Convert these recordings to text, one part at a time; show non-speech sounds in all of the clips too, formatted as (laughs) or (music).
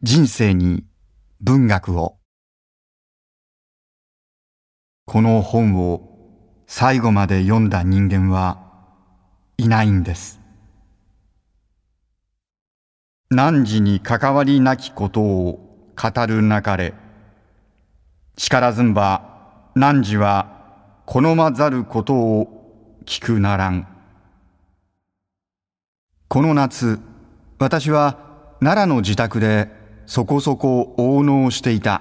人生に文学を。この本を最後まで読んだ人間はいないんです。汝に関わりなきことを語るなかれ。力ずんば汝は好まざることを聞くならん。この夏私は奈良の自宅でそこそこ応能していた。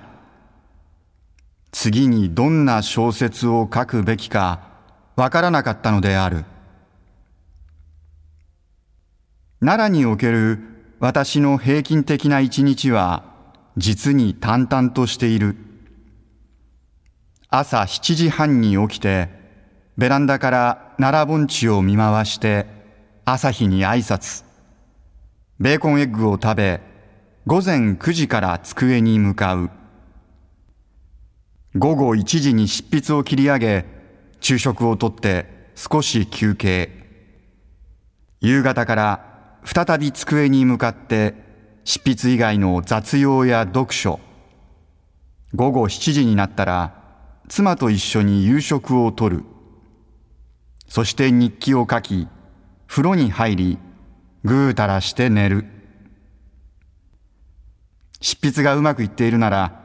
次にどんな小説を書くべきかわからなかったのである。奈良における私の平均的な一日は実に淡々としている。朝7時半に起きてベランダから奈良盆地を見回して朝日に挨拶。ベーコンエッグを食べ午前9時から机に向かう。午後1時に執筆を切り上げ、昼食をとって少し休憩。夕方から再び机に向かって執筆以外の雑用や読書。午後7時になったら妻と一緒に夕食をとる。そして日記を書き、風呂に入り、ぐうたらして寝る。執筆がうまくいっているなら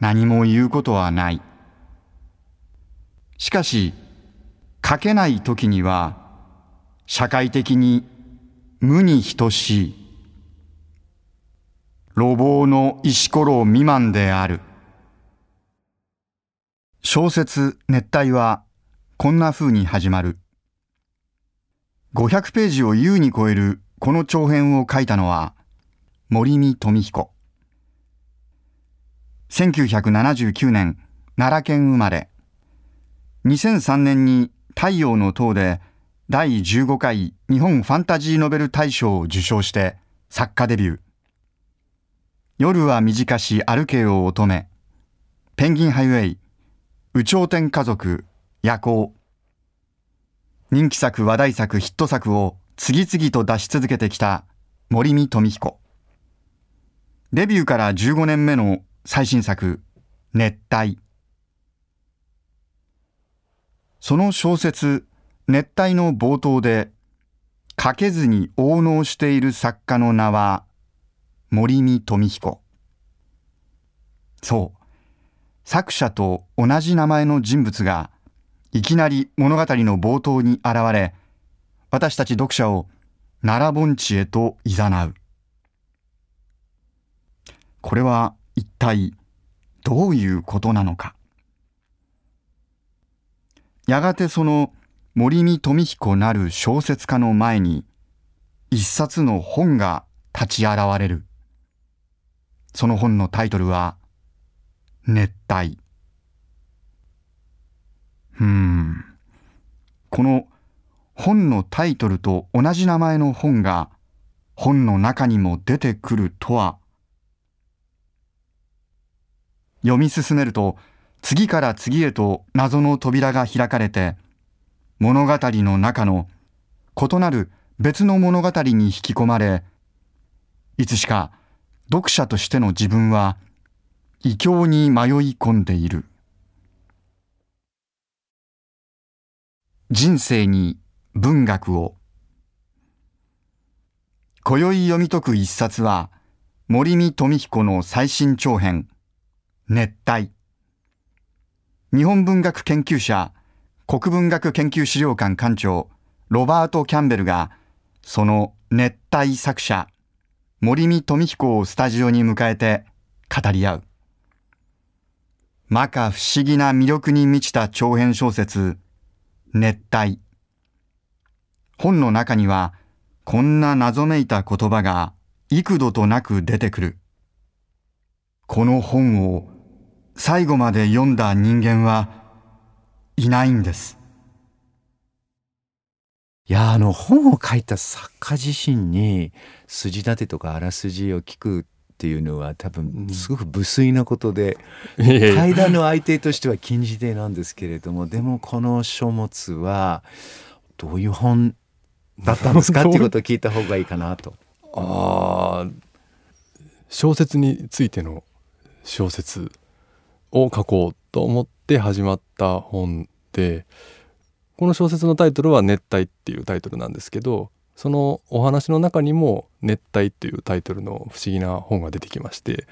何も言うことはない。しかし、書けない時には社会的に無に等しい。路傍の石ころ未満である。小説熱帯はこんな風に始まる。500ページを優に超えるこの長編を書いたのは森見富彦。1979年、奈良県生まれ。2003年に太陽の塔で第15回日本ファンタジーノベル大賞を受賞して作家デビュー。夜は短し歩けよ乙女。ペンギンハイウェイ。宇頂天家族。夜行。人気作、話題作、ヒット作を次々と出し続けてきた森見富彦。デビューから15年目の最新作、熱帯。その小説、熱帯の冒頭で、書けずに応能している作家の名は、森見富彦。そう。作者と同じ名前の人物が、いきなり物語の冒頭に現れ、私たち読者を奈良盆地へと誘う。これは一体どういうことなのか。やがてその森見富彦なる小説家の前に一冊の本が立ち現れる。その本のタイトルは熱帯。うん。この本のタイトルと同じ名前の本が本の中にも出てくるとは読み進めると次から次へと謎の扉が開かれて物語の中の異なる別の物語に引き込まれいつしか読者としての自分は異境に迷い込んでいる。人生に文学を。今宵読み解く一冊は森見富彦の最新長編。熱帯。日本文学研究者国文学研究資料館館長ロバート・キャンベルがその熱帯作者森見富彦をスタジオに迎えて語り合う。摩訶不思議な魅力に満ちた長編小説熱帯。本の中にはこんな謎めいた言葉が幾度となく出てくる。この本を最後まで読んだ人間はいないんです。いやあの本を書いた作家自身に筋立てとかあらすじを聞くっていうのは多分すごく無粋なことで、うん、対談の相手としては禁じ手なんですけれどもでもこの書物はどういう本だったんですかっていうことを聞いた方がいいかなと。あ小説についての小説を書こうと思って始まった本でこの小説のタイトルは「熱帯」っていうタイトルなんですけどそのお話の中にも「熱帯」っていうタイトルの不思議な本が出てきまして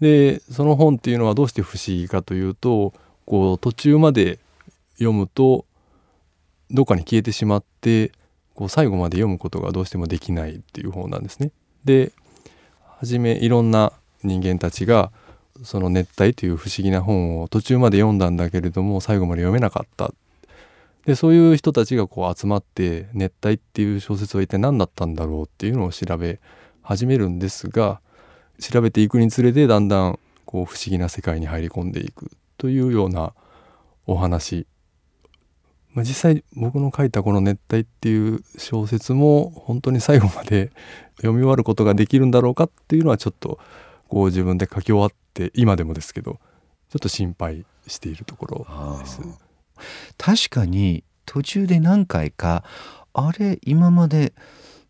でその本っていうのはどうして不思議かというとこう途中まで読むとどっかに消えてしまってこう最後まで読むことがどうしてもできないっていう本なんですね。で初めいろんな人間たちがその「熱帯」という不思議な本を途中まで読んだんだけれども最後まで読めなかった。でそういう人たちがこう集まって「熱帯」っていう小説は一体何だったんだろうっていうのを調べ始めるんですが調べていくにつれてだんだんこう不思議な世界に入り込んでいくというようなお話、まあ、実際僕の書いたこの「熱帯」っていう小説も本当に最後まで読み終わることができるんだろうかっていうのはちょっとこう自分で書き終わって今でもですけどちょっと心配しているところです。確かに途中で何回かあれ今まで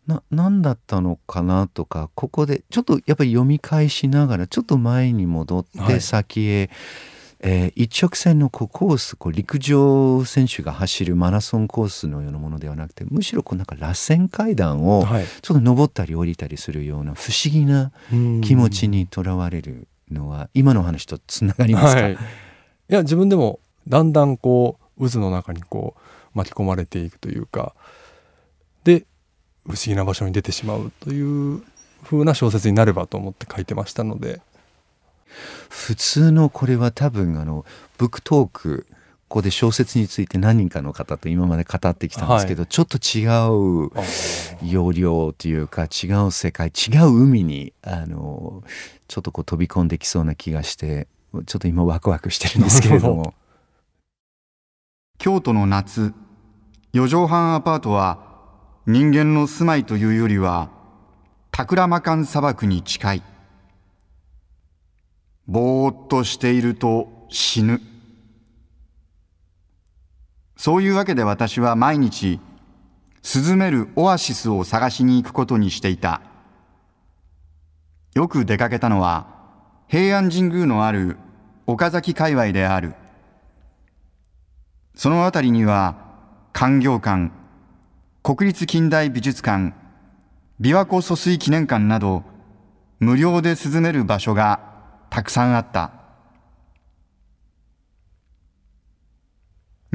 な何だったのかなとかここでちょっとやっぱり読み返しながらちょっと前に戻って先へ、はい、えー、一直線のこうコースこう陸上選手が走るマラソンコースのようなものではなくてむしろこうなんか螺旋階段をちょっと登ったり降りたりするような不思議な気持ちにとらわれるのは今の話とつながりますか、はい、いや自分でもだんだんこう渦の中にこう巻き込まれていくというかで不思議な場所に出てしまうという風な小説になればと思って書いてましたので。普通のこれは多分あのブックトークここで小説について何人かの方と今まで語ってきたんですけど、はい、ちょっと違う要領というか違う世界違う海にあのちょっとこう飛び込んできそうな気がしてちょっと今ワクワクしてるんですけれども。(laughs) 京都の夏四畳半アパートは人間の住まいというよりはタクラマカン砂漠に近い。ぼーっとしていると死ぬそういうわけで私は毎日涼めるオアシスを探しに行くことにしていた。よく出かけたのは平安神宮のある岡崎界隈である。その辺りには官業館国立近代美術館琵琶湖疎水記念館など無料で涼める場所がたくさんあった。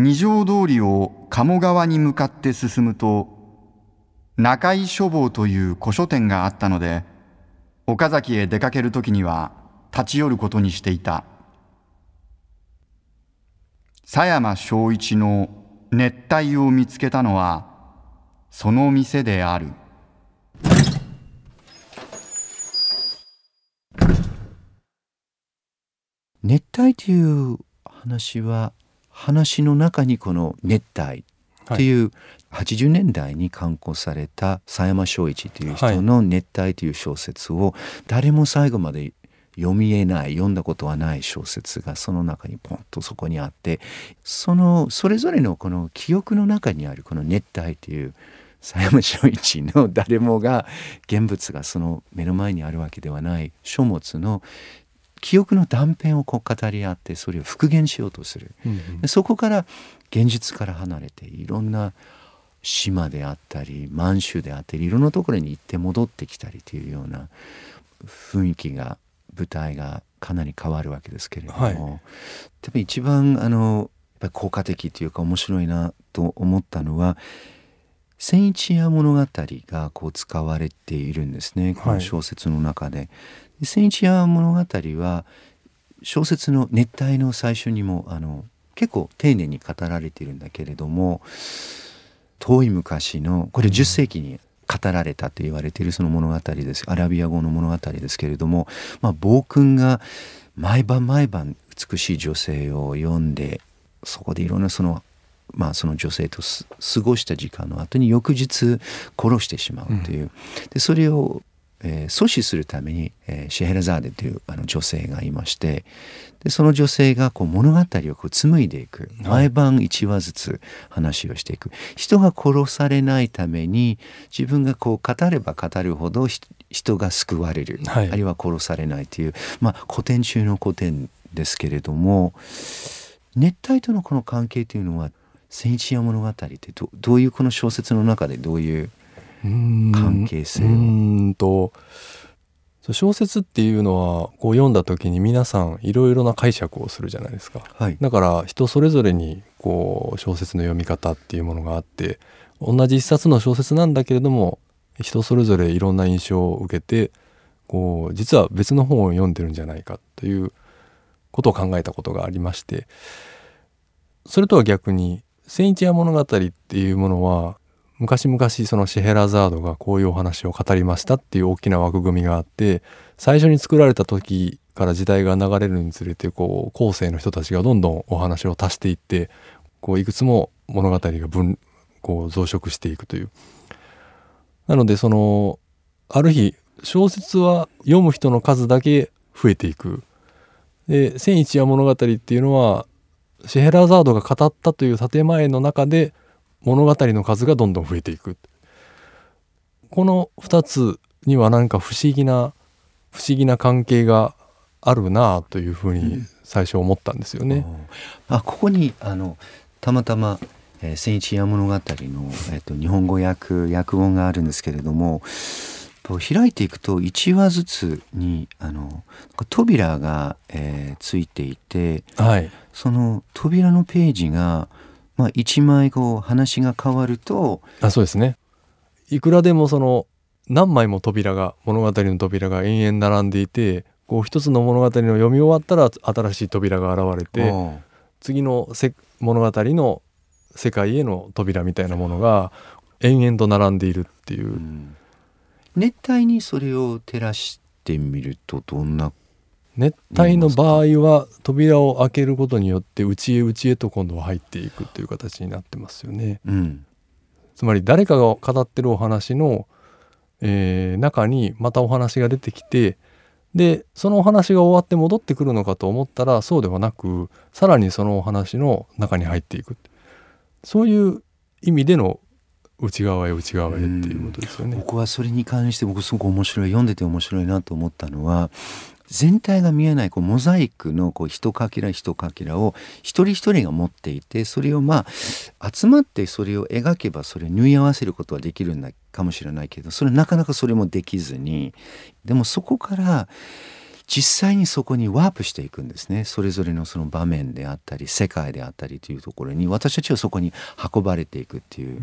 二条通りを鴨川に向かって進むと中井書房という古書店があったので岡崎へ出かけるときには立ち寄ることにしていた。佐山正一の熱帯を見つけたのはその店である。熱帯という話は話の中にこの熱帯っていう、80年代に刊行された佐山正一という人の「熱帯」という小説を誰も最後まで読みえない読んだことはない小説がその中にポンとそこにあってそのそれぞれのこの記憶の中にあるこの熱帯という佐山正一の誰もが現物がその目の前にあるわけではない。書物の記憶の断片をこう語り合ってそれを復元しようとする、うんうん、そこから現実から離れていろんな島であったり満州であったりいろんなところに行って戻ってきたりというような雰囲気が舞台がかなり変わるわけですけれども、はい、多分一番あのやっぱり効果的というか面白いなと思ったのは千一夜物語がこう使われているんですね。この小説の中で。はい、千一夜物語は小説の熱帯の最初にもあの結構丁寧に語られているんだけれども遠い昔のこれ10世紀に語られたと言われているその物語です。アラビア語の物語ですけれども、まあ、暴君が毎晩毎晩美しい女性を読んでそこでいろんなそのまあ、その女性と過ごした時間の後に翌日殺してしまうという、うん、でそれをえー、阻止するために、えー、シェヘラザーデというあの女性がいましてでその女性がこう物語をこう紡いでいく毎晩1話ずつ話をしていく、人が殺されないために自分がこう語れば語るほど人が救われる、はい、あるいは殺されないという、まあ、古典中の古典ですけれども熱帯とのこの関係というのは「千一夜物語」ってどどういうこの小説の中でどういう関係性うんと。小説っていうのはこう読んだ時に皆さんいろいろな解釈をするじゃないですか、はい、だから人それぞれにこう小説の読み方っていうものがあって同じ一冊の小説なんだけれども人それぞれいろんな印象を受けてこう実は別の本を読んでるんじゃないかということを考えたことがありましてそれとは逆に「千一夜物語」っていうものは昔々そのシェヘラザードがこういうお話を語りましたっていう大きな枠組みがあって最初に作られた時から時代が流れるにつれてこう後世の人たちがどんどんお話を足していってこういくつも物語が分こう増殖していくという。なのでそのある日小説は読む人の数だけ増えていく。で「千一夜物語」っていうのはシェヘラザードが語ったという建前の中で物語の数がどんどん増えていく。この2つには何か不思議な不思議な関係があるなというふうに最初思ったんですよね。うん、あここにあのたまたま「えー、千一夜物語の」えーと、日本語訳訳本があるんですけれども開いていくと1話ずつにあの扉が、えー、ついていて、はい、その扉のページが「まあ、1枚後話が変わるとあそうですね。いくらでもその何枚も扉が物語の扉が延々並んでいてこう一つの物語の読み終わったら新しい扉が現れて次のせ物語の世界への扉みたいなものが延々と並んでいるっていう、うん、熱帯にそれを照らしてみるとどんな熱帯の場合は扉を開けることによって内へ内へと今度は入っていくという形になってますよね。うん、つまり誰かが語ってるお話の、えー、中にまたお話が出てきてでそのお話が終わって戻ってくるのかと思ったらそうではなくさらにそのお話の中に入っていくそういう意味での内側へ内側へっていうことですよね。僕はそれに関して僕すごく面白い読んでて面白いなと思ったのは全体が見えないこうモザイクのこう一かけら一かけらを一人一人が持っていてそれをまあ集まってそれを描けばそれを縫い合わせることはできるんだかもしれないけどそれなかなかそれもできずにでもそこから実際にそこにワープしていくんですね。それぞれのその場面であったり世界であったりというところに私たちはそこに運ばれていくっていう、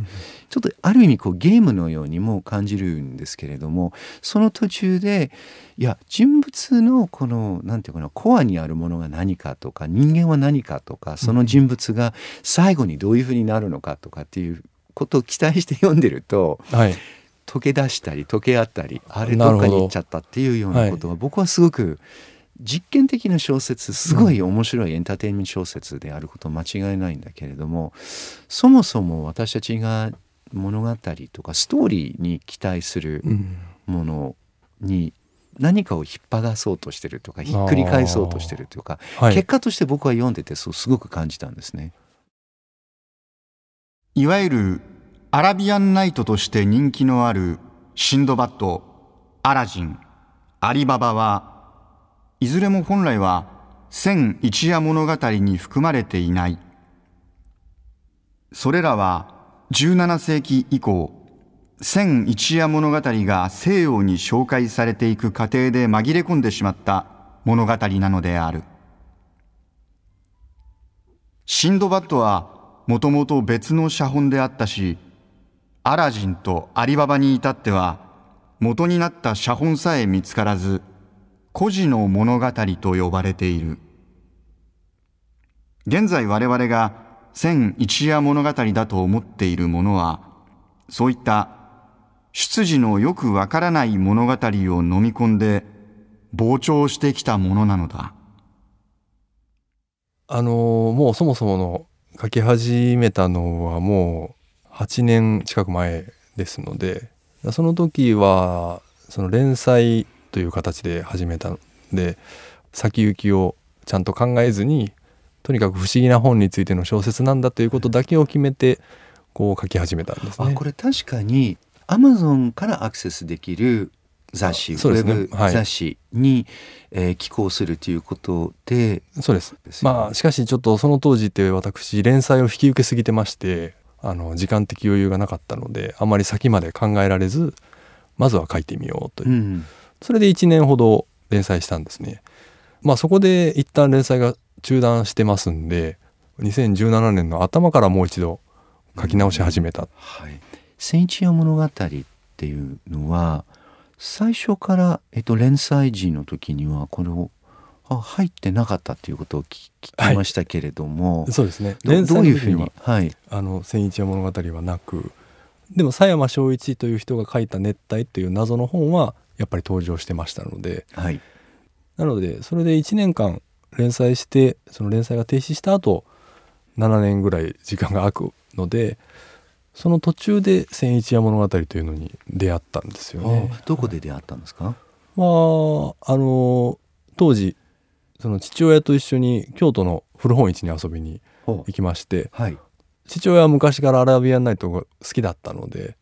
ちょっとある意味こうゲームのようにも感じるんですけれどもその途中でいや人物のこの何て言うかなコアにあるものが何かとか人間は何かとかその人物が最後にどういうふうになるのかとかっていうことを期待して読んでると、はい、溶け出したり溶け合ったりあれどっかに行っちゃったっていうようなことは僕はすごく実験的な小説すごい面白いエンターテインメント小説であること間違いないんだけれどもそもそも私たちが物語とかストーリーに期待するものに何かを引っ張らそうとしてるとかひっくり返そうとしてるとか、はい、結果として僕は読んでてそうすごく感じたんですね。いわゆるアラビアンナイトとして人気のあるシンドバッド、アラジン、アリババはいずれも本来は千一夜物語に含まれていない。それらは17世紀以降、千一夜物語が西洋に紹介されていく過程で紛れ込んでしまった物語なのである。シンドバッドはもともと別の写本であったし、アラジンとアリババに至っては元になった写本さえ見つからず孤児の物語と呼ばれている。現在我々が千一夜物語だと思っているものはそういった出自のよくわからない物語を飲み込んで膨張してきたものなのだ。あのもうそもそもの書き始めたのはもう8年近く前ですのでその時はその連載という形で始めたので先行きをちゃんと考えずにとにかく不思議な本についての小説なんだということだけを決めてこう書き始めたんですね。これ確かにアマゾンからアクセスできる雑誌、ね、ウェブ雑誌に、はい、えー、寄稿するということで。そうです、ね、まあしかしちょっとその当時って私連載を引き受けすぎてましてあの時間的余裕がなかったのであまり先まで考えられずまずは書いてみようという、うん、それで1年ほど連載したんですね。まあそこで一旦連載が中断してますんで2017年の頭からもう一度書き直し始めた。はい、千一夜物語っていうのは最初から、えっと、連載時の時にはこれをあ入ってなかったっていうことを聞きましたけれども、はい、そうですね。連載どういうふうに、はい、あの千一夜物語はなくでも佐山正一という人が書いた「熱帯」っていう謎の本はやっぱり登場してましたので、はい、なのでそれで1年間連載してその連載が停止した後7年ぐらい時間が空くのでその途中で「千一夜物語」というのに出会ったんですよね。どこで出会ったんですか、まあ、あの当時その父親と一緒に京都の古本市に遊びに行きまして、はい、父親は昔からアラビアンナイトが好きだったので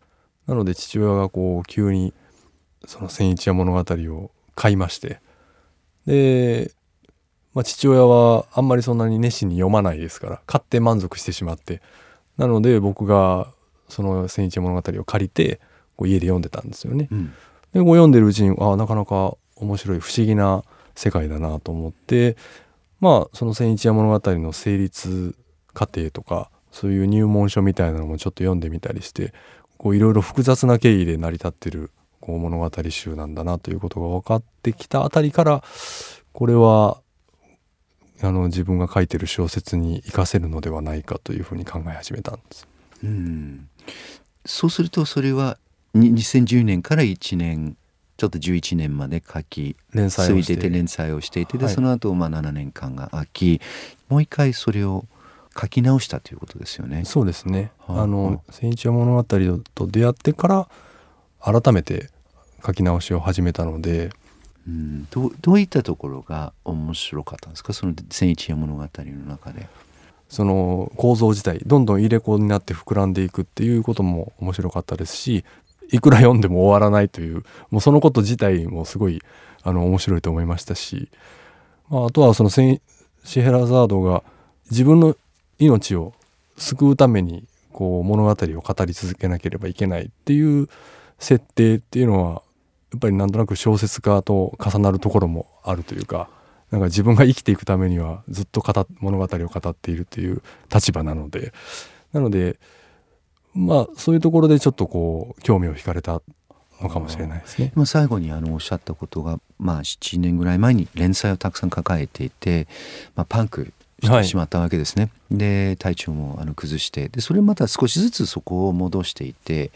なので父親がこう急にその「千一夜物語」を買いましてで、まあ、父親はあんまりそんなに熱心に読まないですから買って満足してしまってなので僕がその「千一夜物語」を借りてこう家で読んでたんですよね。うん、でこう読んでるうちにあなかなか面白い不思議な世界だなと思ってまあその「千一夜物語」の成立過程とかそういう入門書みたいなのもちょっと読んでみたりしていろいろ複雑な経緯で成り立ってるこう物語集なんだなということが分かってきたあたりからこれはあの自分が書いてる小説に生かせるのではないかというふうに考え始めたんです。うんそうするとそれは2010年から1年ちょっと11年まで書き連載をしてて連載をしていてで、はい、その後まあ7年間が空きもう一回それを書き直したということですよね。そうですね。はあ、あの千一夜物語と出会ってから改めて書き直しを始めたので。うん、どどういったところが面白かったんですか？その千一夜物語の中で。その構造自体どんどん入れ子になって膨らんでいくっていうことも面白かったですしいくら読んでも終わらないというもうそのこと自体もすごいあの面白いと思いましたし、まあ、あとはそのシヘラザードが自分の命を救うためにこう物語を語り続けなければいけないっていう設定っていうのはやっぱりなんとなく小説家と重なるところもあるというかなんか自分が生きていくためにはずっと物語を語っているという立場なのでなのでまあそういうところでちょっとこう興味を惹かれたのかもしれないですね。まあ、最後にあのおっしゃったことが、まあ、7年ぐらい前に連載をたくさん抱えていて、まあ、パンクしてしまったわけですね。はい、で体調もあの崩してでそれまた少しずつそこを戻していて、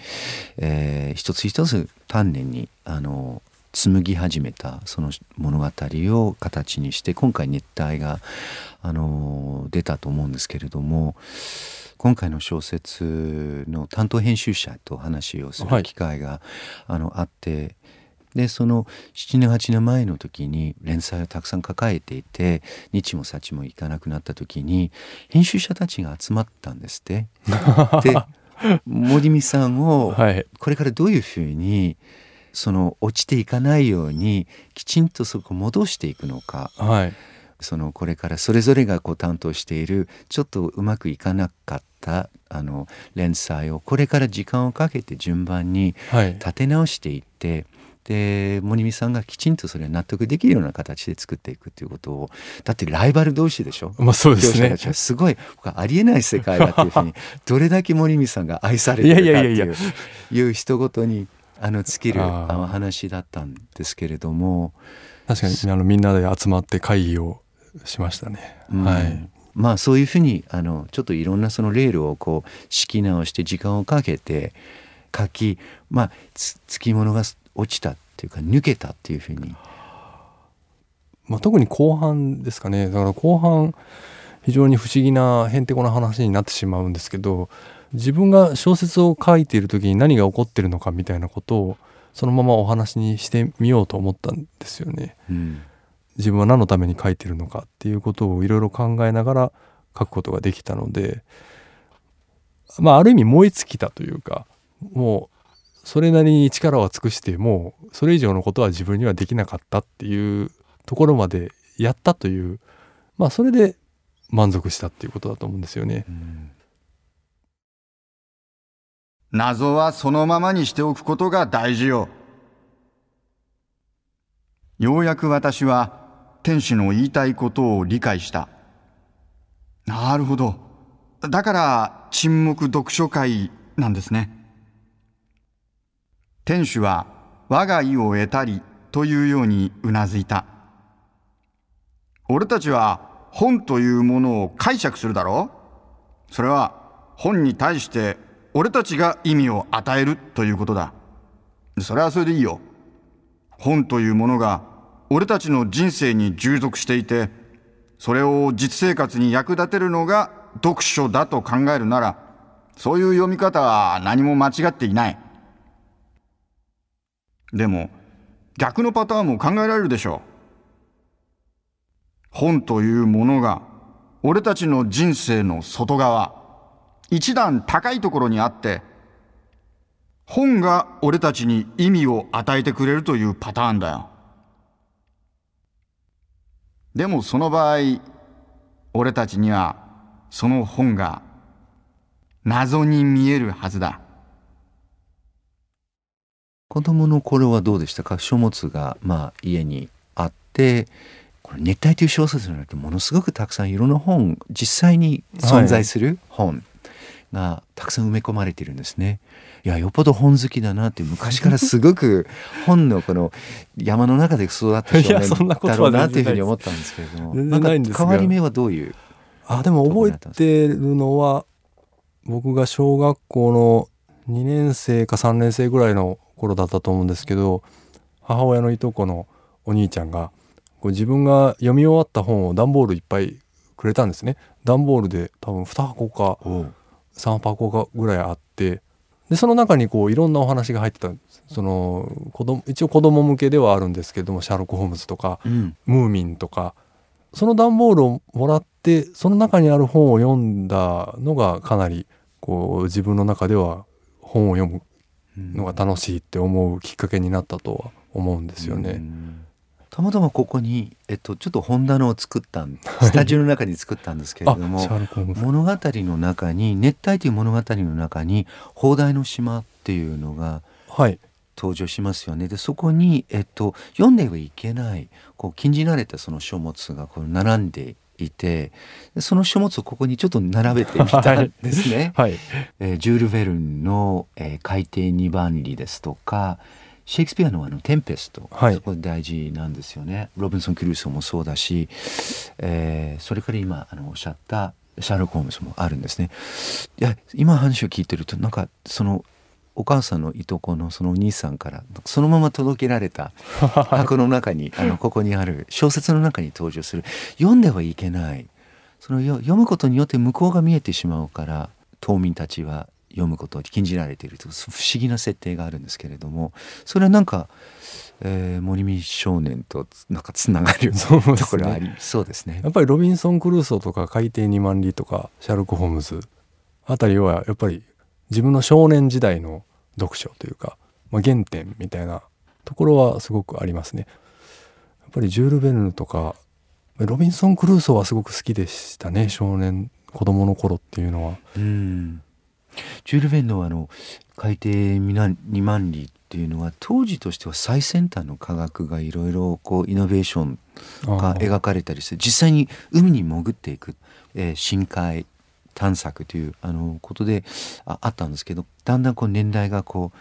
えー、一つ一つ丹念にあの紡ぎ始めたその物語を形にして今回熱帯があの出たと思うんですけれども今回の小説の担当編集者と話をする機会が、はい、あのあってでその7年8年前の時に連載をたくさん抱えていて日も幸もいかなくなった時に編集者たちが集まったんですって。(laughs) で森美さんをこれからどういうふうにその落ちていかないようにきちんとそこ戻していくのか、はい、そのこれからそれぞれがこう担当しているちょっとうまくいかなかったあの連載をこれから時間をかけて順番に立て直していって、はいで森美さんがきちんとそれを納得できるような形で作っていくっていうことをだってライバル同士でしょ、まあ、そうですね。すごいありえない世界だっていうふうに (laughs) どれだけ森美さんが愛されてるかっていういう人ごとにあの尽きるあの話だったんですけれども。確かにあのみんなで集まって会議をしましたね。うん、はいまあそういうふうにあのちょっといろんなそのレールをこう敷き直して時間をかけて書きまあつつきものが落ちたっていうか抜けたっていうふうに。まあ、特に後半ですかねだから後半非常に不思議なへんてこな話になってしまうんですけど自分が小説を書いている時に何が起こってるのかみたいなことをそのままお話にしてみようと思ったんですよね。うん、自分は何のために書いてるのかっていうことをいろいろ考えながら書くことができたのでまあある意味燃え尽きたというかもうそれなりに力を尽くしてもうそれ以上のことは自分にはできなかったっていうところまでやったというまあそれで満足したっていうことだと思うんですよね。謎はそのままにしておくことが大事よ。ようやく私は天使の言いたいことを理解した。なるほど。だから沈黙読書会なんですね。天使は我が意を得たりというようにうなずいた。俺たちは本というものを解釈するだろうそれは本に対して俺たちが意味を与えるということだ。それはそれでいいよ。本というものが俺たちの人生に従属していて、それを実生活に役立てるのが読書だと考えるなら、そういう読み方は何も間違っていない。でも、逆のパターンも考えられるでしょう。本というものが俺たちの人生の外側、一段高いところにあって本が俺たちに意味を与えてくれるというパターンだよでもその場合俺たちにはその本が謎に見えるはずだ。子供の頃はどうでしたか？書物がまあ家にあってこれ熱帯という小説の中でものすごくたくさんいろんな本実際に存在する本。がたくさん埋め込まれているんですね。いやよっぽど本好きだなって昔からすごく (laughs) 本のこの山の中で育った少年だろうなっていうふうに思ったんですけれども。なんか変わり目はどういうあでも覚えてるのは僕が小学校の2年生か3年生ぐらいの頃だったと思うんですけど母親のいとこのお兄ちゃんがこう自分が読み終わった本を段ボールいっぱいくれたんですね。段ボールで多分2箱か3箱かぐらいあってでその中にこういろんなお話が入ってたその子供一応子供向けではあるんですけどもシャーロック・ホームズとか、うん、ムーミンとかその段ボールをもらってその中にある本を読んだのがかなりこう自分の中では本を読むのが楽しいって思うきっかけになったとは思うんですよね。うんたまたまここに、えっと、ちょっと本棚を作ったスタジオの中に作ったんですけれども物語の中に熱帯という物語の中に「砲台の島」っていうのが登場しますよね。でそこに、えっと、読んではいけないこう禁じられたその書物がこう並んでいてその書物をここにちょっと並べてみたんですね。はい、えー、ジュール・ヴェルンの、えー「海底二番里」ですとかシェイクスピアのあの「テンペスト」はい、そこ大事なんですよね。ロビンソン・クルーソーもそうだし、えー、それから今あのおっしゃったシャーロック・ホームズもあるんですね。いや今話を聞いてるとなんかそのお母さんのいとこのそのお兄さんからそのまま届けられた (laughs) 箱の中にあのここにある小説の中に登場する読んではいけないその読むことによって向こうが見えてしまうから島民たちは読むことを禁じられているという不思議な設定があるんですけれどもそれはなんか、えー、森見少年となんかつながるところありそうですね。やっぱりロビンソン・クルーソーとか海底2万里とかシャーロック・ホームズあたりはやっぱり自分の少年時代の読書というか、まあ、原点みたいなところはすごくありますね。やっぱりジュール・ベルヌとかロビンソン・クルーソーはすごく好きでしたね少年子供の頃っていうのは。うんジュール・ベンのあの海底2万里っていうのは当時としては最先端の科学がいろいろこうイノベーションが描かれたりして実際に海に潜っていく、えー、深海探索というあのことでああったんですけどだんだんこう年代がこう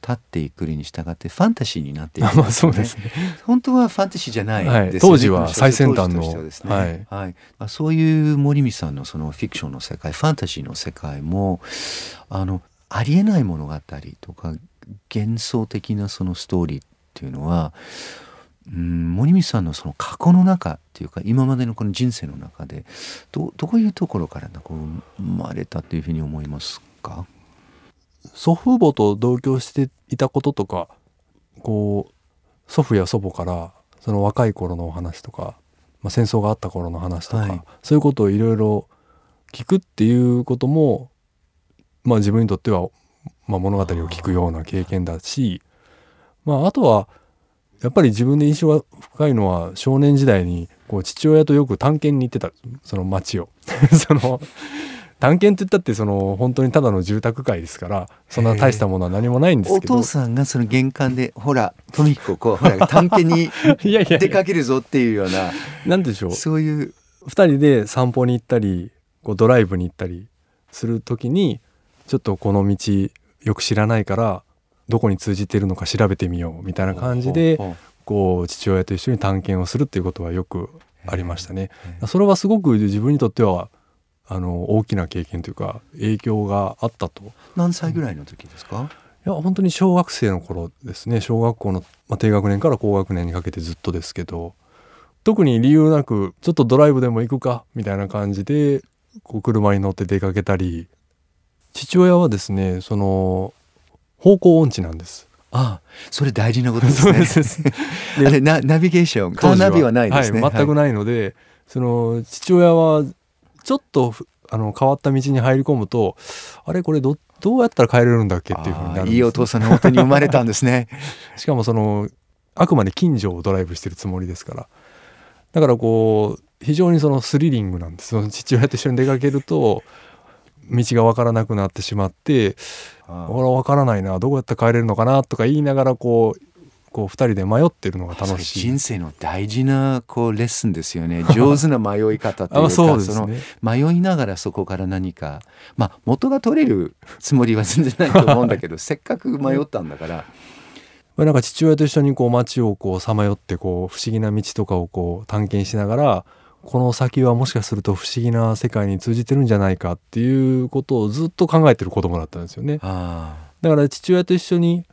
立っていくに従ってファンタジーになっていく、ね、(laughs) まあそうですね。本当はファンタジーじゃない、ね。はい、当時は最先端の、ね、はい、はい、まあ、そういう森美さんのそのフィクションの世界ファンタジーの世界もあのありえない物語とか幻想的なそのストーリーっていうのはうん森光さんのその過去の中っていうか今までのこの人生の中でどどういうところからこう生まれたというふうに思いますか？祖父母と同居していたこととかこう祖父や祖母からその若い頃のお話とか、まあ、戦争があった頃の話とか、はい、そういうことをいろいろ聞くっていうことも、まあ、自分にとっては、まあ、物語を聞くような経験だし、まあ、あとはやっぱり自分で印象が深いのは少年時代にこう父親とよく探検に行ってたその町を。その (laughs) 探検って言ったってその本当にただの住宅街ですからそんな大したものは何もないんですけど。お父さんがその玄関でほら富彦こうほら探検に (laughs) 出かけるぞっていうような何でしょう。そういう。2人で散歩に行ったりこうドライブに行ったりする時にちょっとこの道よく知らないからどこに通じてるのか調べてみようみたいな感じでこう父親と一緒に探検をするっていうことはよくありましたね。それはすごく自分にとってはあの大きな経験というか影響があったと。何歳ぐらいの時ですか、いや本当に小学生の頃ですね。小学校の、まあ、低学年から高学年にかけてずっとですけど特に理由なくちょっとドライブでも行くかみたいな感じでこう車に乗って出かけたり父親はですねその方向音痴なんです。ああそれ大事なことですね。(laughs) (laughs) あれナナビゲーションカーナビはないですね、はい、全くないので、はい、その父親はちょっとあの変わった道に入り込むとあれこれどどうやったら帰れるんだっけっていうふうになるいいお父さんの元に生まれたんですね。(laughs) しかもそのあくまで近所をドライブしてるつもりですから。だからこう非常にそのスリリングなんです。その父親と一緒に出かけると道が分からなくなってしまって俺は分からないな。どうやって帰れるのかなとか言いながらこうこう2人で迷ってるのが楽しい。人生の大事なこうレッスンですよね。(laughs) 上手な迷い方というかそうです、ね、その迷いながらそこから何かまあ元が取れるつもりは全然ないと思うんだけど (laughs) せっかく迷ったんだから。なんか父親と一緒にこう街をこうさまよってこう不思議な道とかをこう探検しながらこの先はもしかすると不思議な世界に通じてるんじゃないかっていうことをずっと考えてる子供だったんですよね。だから父親と一緒に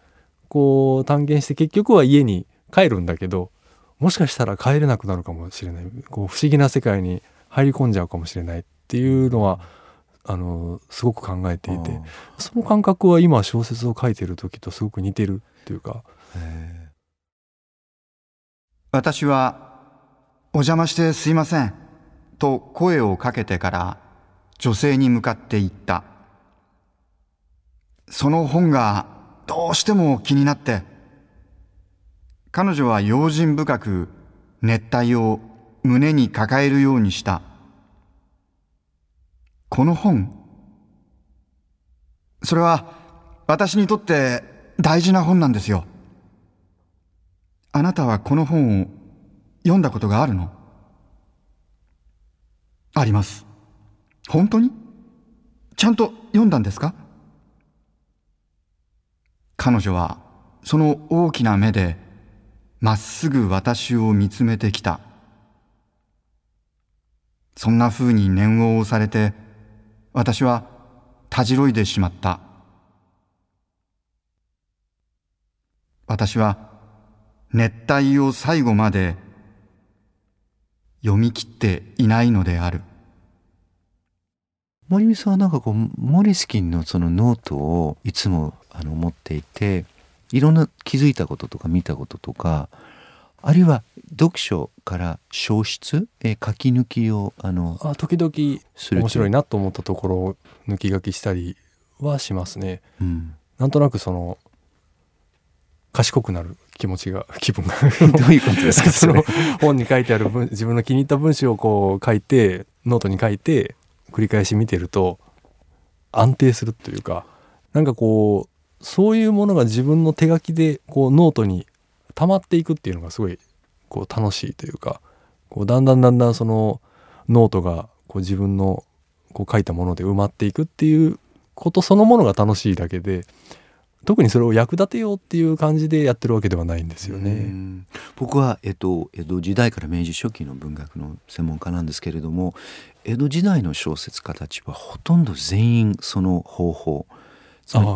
こう探検して結局は家に帰るんだけどもしかしたら帰れなくなるかもしれない。こう不思議な世界に入り込んじゃうかもしれないっていうのはあのすごく考えていてその感覚は今小説を書いてる時とすごく似てるっていうか。私は「お邪魔してすいません」と声をかけてから女性に向かって言った。その本がどうしても気になって、彼女は用心深く熱帯を胸に抱えるようにした。この本、それは私にとって大事な本なんですよ。あなたはこの本を読んだことがあるの？あります。本当に？ちゃんと読んだんですか？彼女はその大きな目でまっすぐ私を見つめてきた。そんな風に念を押されて私はたじろいでしまった。私は熱帯を最後まで読み切っていないのである。森美さんはなんかこうモリスキンのそのノートをいつもあの持っていていろんな気づいたこととか見たこととかあるいは読書から消失、え書き抜きをあのあ時々面白いなと思ったところを抜き書きしたりはしますね。うん、なんとなくその賢くなる気持ちが (laughs) 気分が。(laughs) どういうことですか (laughs) その本に書いてある文自分の気に入った文章をこう書いてノートに書いて繰り返し見てると安定するというかなんかこうそういうものが自分の手書きでこうノートに溜まっていくっていうのがすごいこう楽しいというかこうだんだんだんだんそのノートがこう自分のこう書いたもので埋まっていくっていうことそのものが楽しいだけで特にそれを役立てようっていう感じでやってるわけではないんですよね。僕は、えっと、江戸時代から明治初期の文学の専門家なんですけれども江戸時代の小説家たちはほとんど全員その方法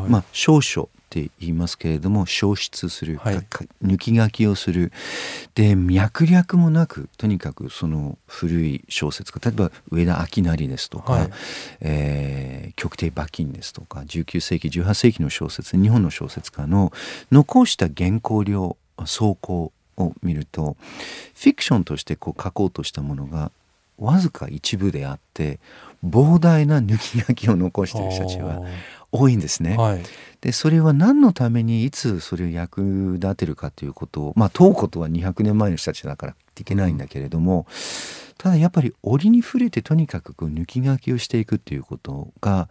まあ、少書って言いますけれども消失する、はい。抜き書きをする。で脈略もなくとにかくその古い小説家例えば上田明成ですとか、はい。えー極低馬琴ですとか19世紀18世紀の小説日本の小説家の残した原稿料草稿を見るとフィクションとしてこう書こうとしたものがわずか一部であって膨大な抜き書きを残している人たちは多いんですね。はいでそれは何のためにいつそれを役立てるかということをまあ問うことは200年前の人たちだからいけないんだけれども、ただやっぱり折に触れてとにかくこう抜き書きをしていくっていうことが、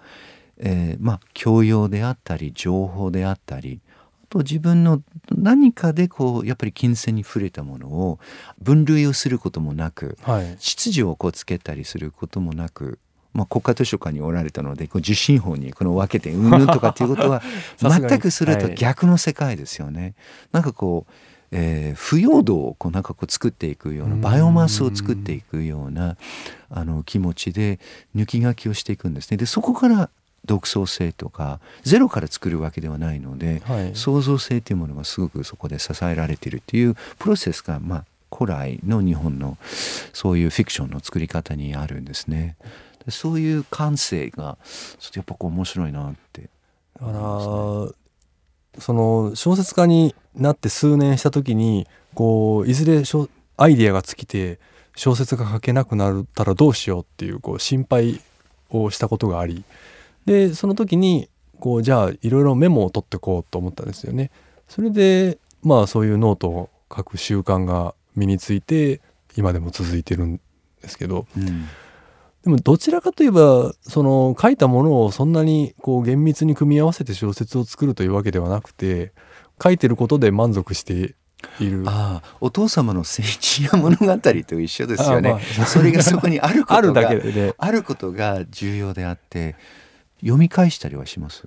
えーまあ教養であったり情報であったりあと自分の何かでこうやっぱり金銭に触れたものを分類をすることもなくはい秩序をこうつけたりすることもなく、まあ、国家図書館におられたのでこう受信法にこの分けてうんぬんとかっていうことは (laughs) 全くそれとはい逆の世界ですよね。なんかこうえー腐葉土をこうなんかこう作っていくようなうんバイオマスを作っていくようなあの気持ちで抜き書きをしていくんですね。でそこから独創性とかゼロから作るわけではないので、はい創造性というものがすごくそこで支えられているっていうプロセスが、まあ、古来の日本のそういうフィクションの作り方にあるんですね。でそういう感性がちょっとやっぱこう面白いなって。だからその小説家になって数年した時にこういずれ小アイディアが尽きて小説が書けなくなったらどうしようっていうこう心配をしたことがあり。でその時にこうじゃあいろいろメモを取ってこうと思ったんですよね。それでまあそういうノートを書く習慣が身について今でも続いてるんですけど。うんでもどちらかといえばその書いたものをそんなにこう厳密に組み合わせて小説を作るというわけではなくて書いてることで満足している。ああお父様の聖地や物語と一緒ですよね、あまあ。それがそこにあることが (laughs) あるだけで。あることが重要であって読み返したりはします？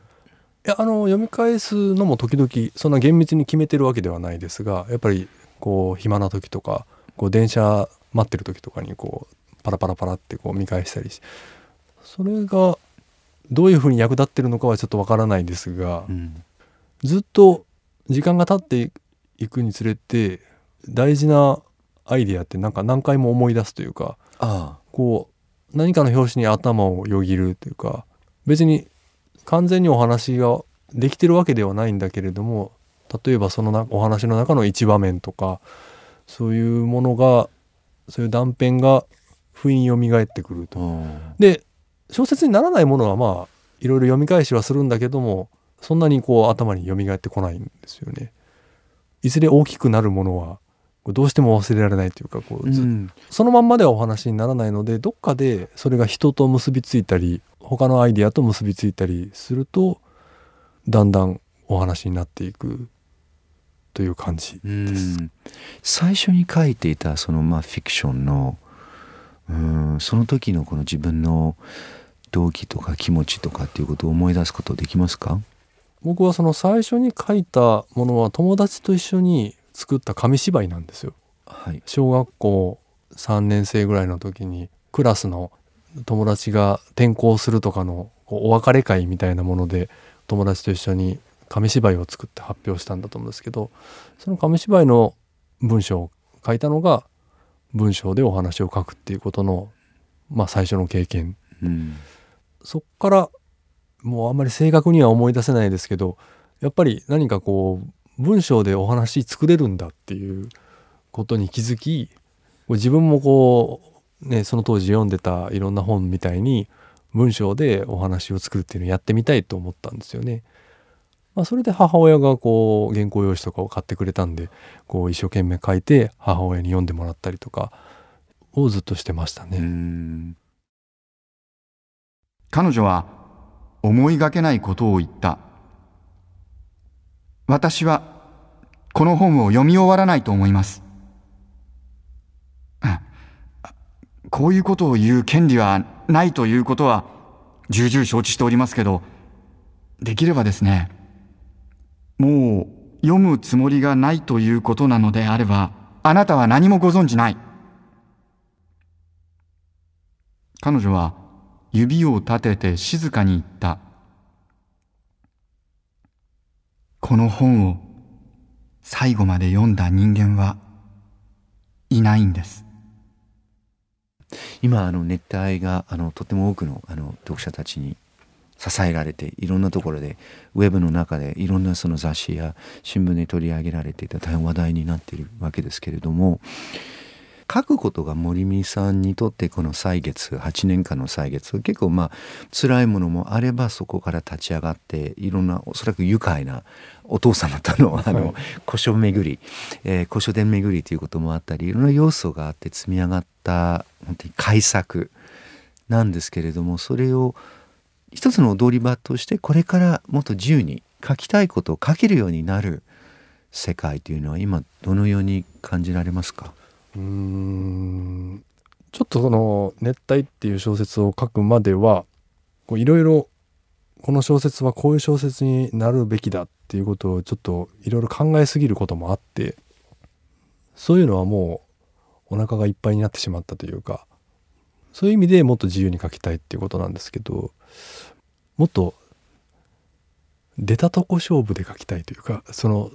いやあの読み返すのも時々そんな厳密に決めてるわけではないですがやっぱりこう暇な時とかこう電車待ってる時とかにこうパラパラパラってこう見返したりしそれがどういうふうに役立ってるのかはちょっとわからないですが、うん。ずっと時間が経っていくにつれて大事なアイディアってなんか何回も思い出すというかあこう何かの表紙に頭をよぎるというか別に完全にお話ができてるわけではないんだけれども例えばそのなお話の中の一場面とかそういうものがそういう断片が不意に蘇ってくるあと。うんで小説にならないものはまあいろいろ読み返しはするんだけどもそんなにこう頭に蘇ってこないんですよね。いずれ大きくなるものはどうしても忘れられないというかこうずうんそのまんまではお話にならないのでどっかでそれが人と結びついたり他のアイディアと結びついたりするとだんだんお話になっていくという感じです。うん最初に書いていたそのまあフィクションのうんその時のこの自分の動機とか気持ちとかっていうことを思い出すことできますか？僕はその最初に書いたものは友達と一緒に作った紙芝居なんですよ。はい小学校3年生ぐらいの時にクラスの友達が転校するとかのお別れ会みたいなもので友達と一緒に紙芝居を作って発表したんだと思うんですけどその紙芝居の文章を書いたのが文章でお話を書くっていうことの、まあ、最初の経験うんそっからもうあんまり正確には思い出せないですけどやっぱり何かこう文章でお話作れるんだっていうことに気づき自分もこうねその当時読んでたいろんな本みたいに文章でお話を作るっていうのをやってみたいと思ったんですよね。まあ、それで母親がこう原稿用紙とかを買ってくれたんでこう一生懸命書いて母親に読んでもらったりとかをずっとしてましたね。彼女は思いがけないことを言った。私はこの本を読み終わらないと思います。こういうことを言う権利はないということは重々承知しておりますけど、できればですね、もう読むつもりがないということなのであれば、あなたは何もご存じない。彼女は指を立てて静かに言った。この本を最後まで読んだ人間はいないんです今あの熱帯があのとても多くのあの読者たちに支えられていろんなところでウェブの中でいろんなその雑誌や新聞で取り上げられていた大変話題になっているわけですけれども書くことが森美さんにとってこの歳月8年間の歳月結構まあ辛いものもあればそこから立ち上がっていろんなおそらく愉快なお父様とのあの古書巡り、えー、古書店巡りということもあったりいろんな要素があって積み上がった本当に改作なんですけれどもそれを一つの踊り場としてこれからもっと自由に書きたいことを書けるようになる世界というのは今どのように感じられますか？うんちょっとその「熱帯」っていう小説を書くまではいろいろこの小説はこういう小説になるべきだっていうことをちょっといろいろ考えすぎることもあってそういうのはもうお腹がいっぱいになってしまったというかそういう意味でもっと自由に書きたいっていうことなんですけどもっと出たとこ勝負で書きたいというかその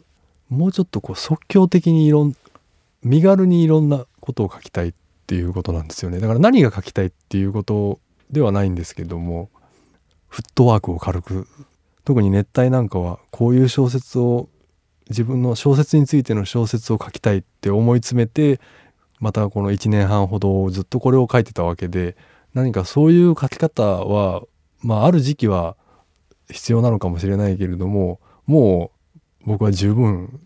もうちょっとこう即興的にいろん身軽にいろんなことを書きたいっていうことなんですよね。だから何が書きたいっていうことではないんですけどもフットワークを軽く特に熱帯なんかはこういう小説を自分の小説についての小説を書きたいって思い詰めてまたこの1年半ほどずっとこれを書いてたわけで何かそういう書き方はまあある時期は必要なのかもしれないけれどももう僕は十分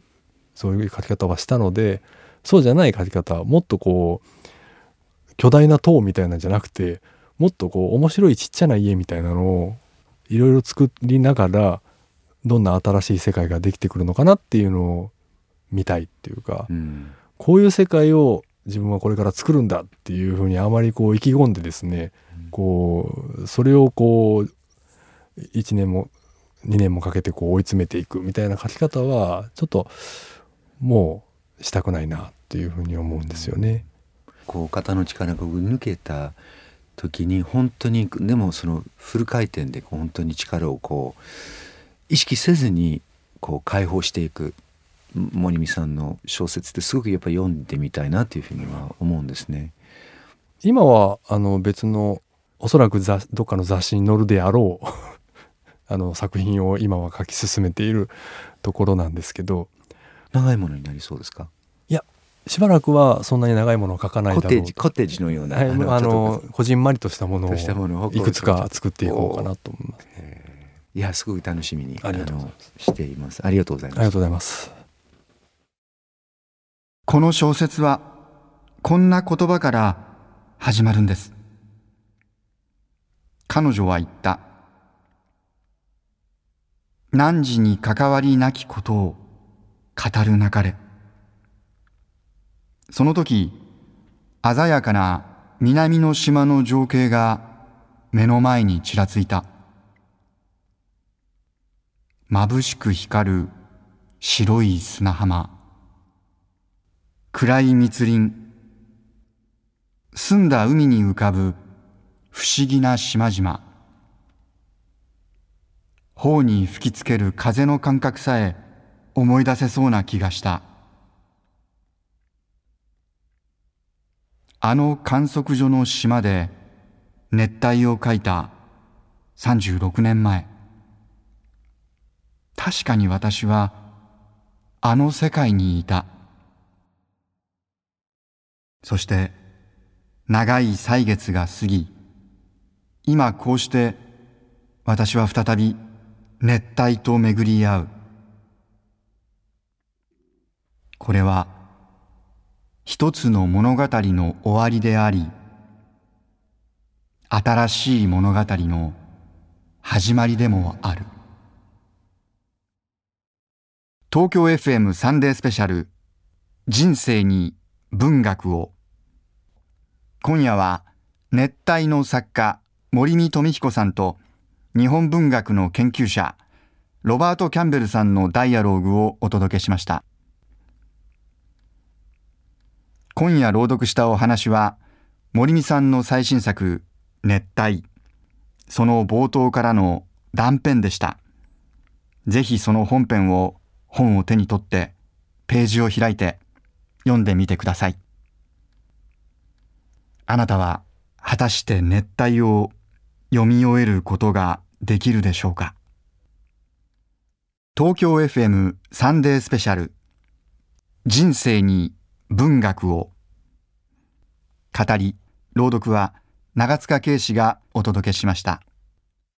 そういう書き方はしたのでそうじゃない書き方もっとこう巨大な塔みたいなんじゃなくてもっとこう面白いちっちゃな家みたいなのをいろいろ作りながらどんな新しい世界ができてくるのかなっていうのを見たいっていうか、うん、こういう世界を自分はこれから作るんだっていうふうにあまりこう意気込んでですね、うん、こうそれをこう1年も2年もかけてこう追い詰めていくみたいな書き方はちょっともうしたくないなっていうふうに思うんですよね。こう肩の力が抜けた時に本当にでもそのフル回転でこう本当に力をこう意識せずにこう解放していく森美さんの小説ってすごくやっぱ読んでみたいなというふうには思うんですね。今はあの別のおそらくどっかの雑誌に載るであろう (laughs) あの作品を今は書き進めているところなんですけど。長いものになりそうですか？いやしばらくはそんなに長いものを書かないだろう。コテージコテージのような、はい、あのこじんまりとしたものをいくつか作っていこうかなと思います、いやすごく楽しみにありがとうしています。ありがとうございます。ありがとうございます。この小説はこんな言葉から始まるんです彼女は言った。汝に関わりなきことを語るなかれ。その時鮮やかな南の島の情景が目の前にちらついた。眩しく光る白い砂浜。暗い密林。澄んだ海に浮かぶ不思議な島々。頬に吹きつける風の感覚さえ思い出せそうな気がした。あの観測所の島で熱帯を描いた36年前。確かに私はあの世界にいた。そして長い歳月が過ぎ今こうして私は再び熱帯と巡り合う。これは一つの物語の終わりであり新しい物語の始まりでもある。東京 FM サンデースペシャル人生に文学を。今夜は熱帯の作家森見富彦さんと日本文学の研究者ロバート・キャンベルさんのダイアローグをお届けしました。今夜朗読したお話は森美さんの最新作「熱帯」その冒頭からの断片でしたぜひその本編を本を手に取ってページを開いて読んでみてください。あなたは果たして熱帯を読み終えることができるでしょうか？東京 FM サンデースペシャル。人生に文学を。語り朗読は長塚圭史がお届けしました。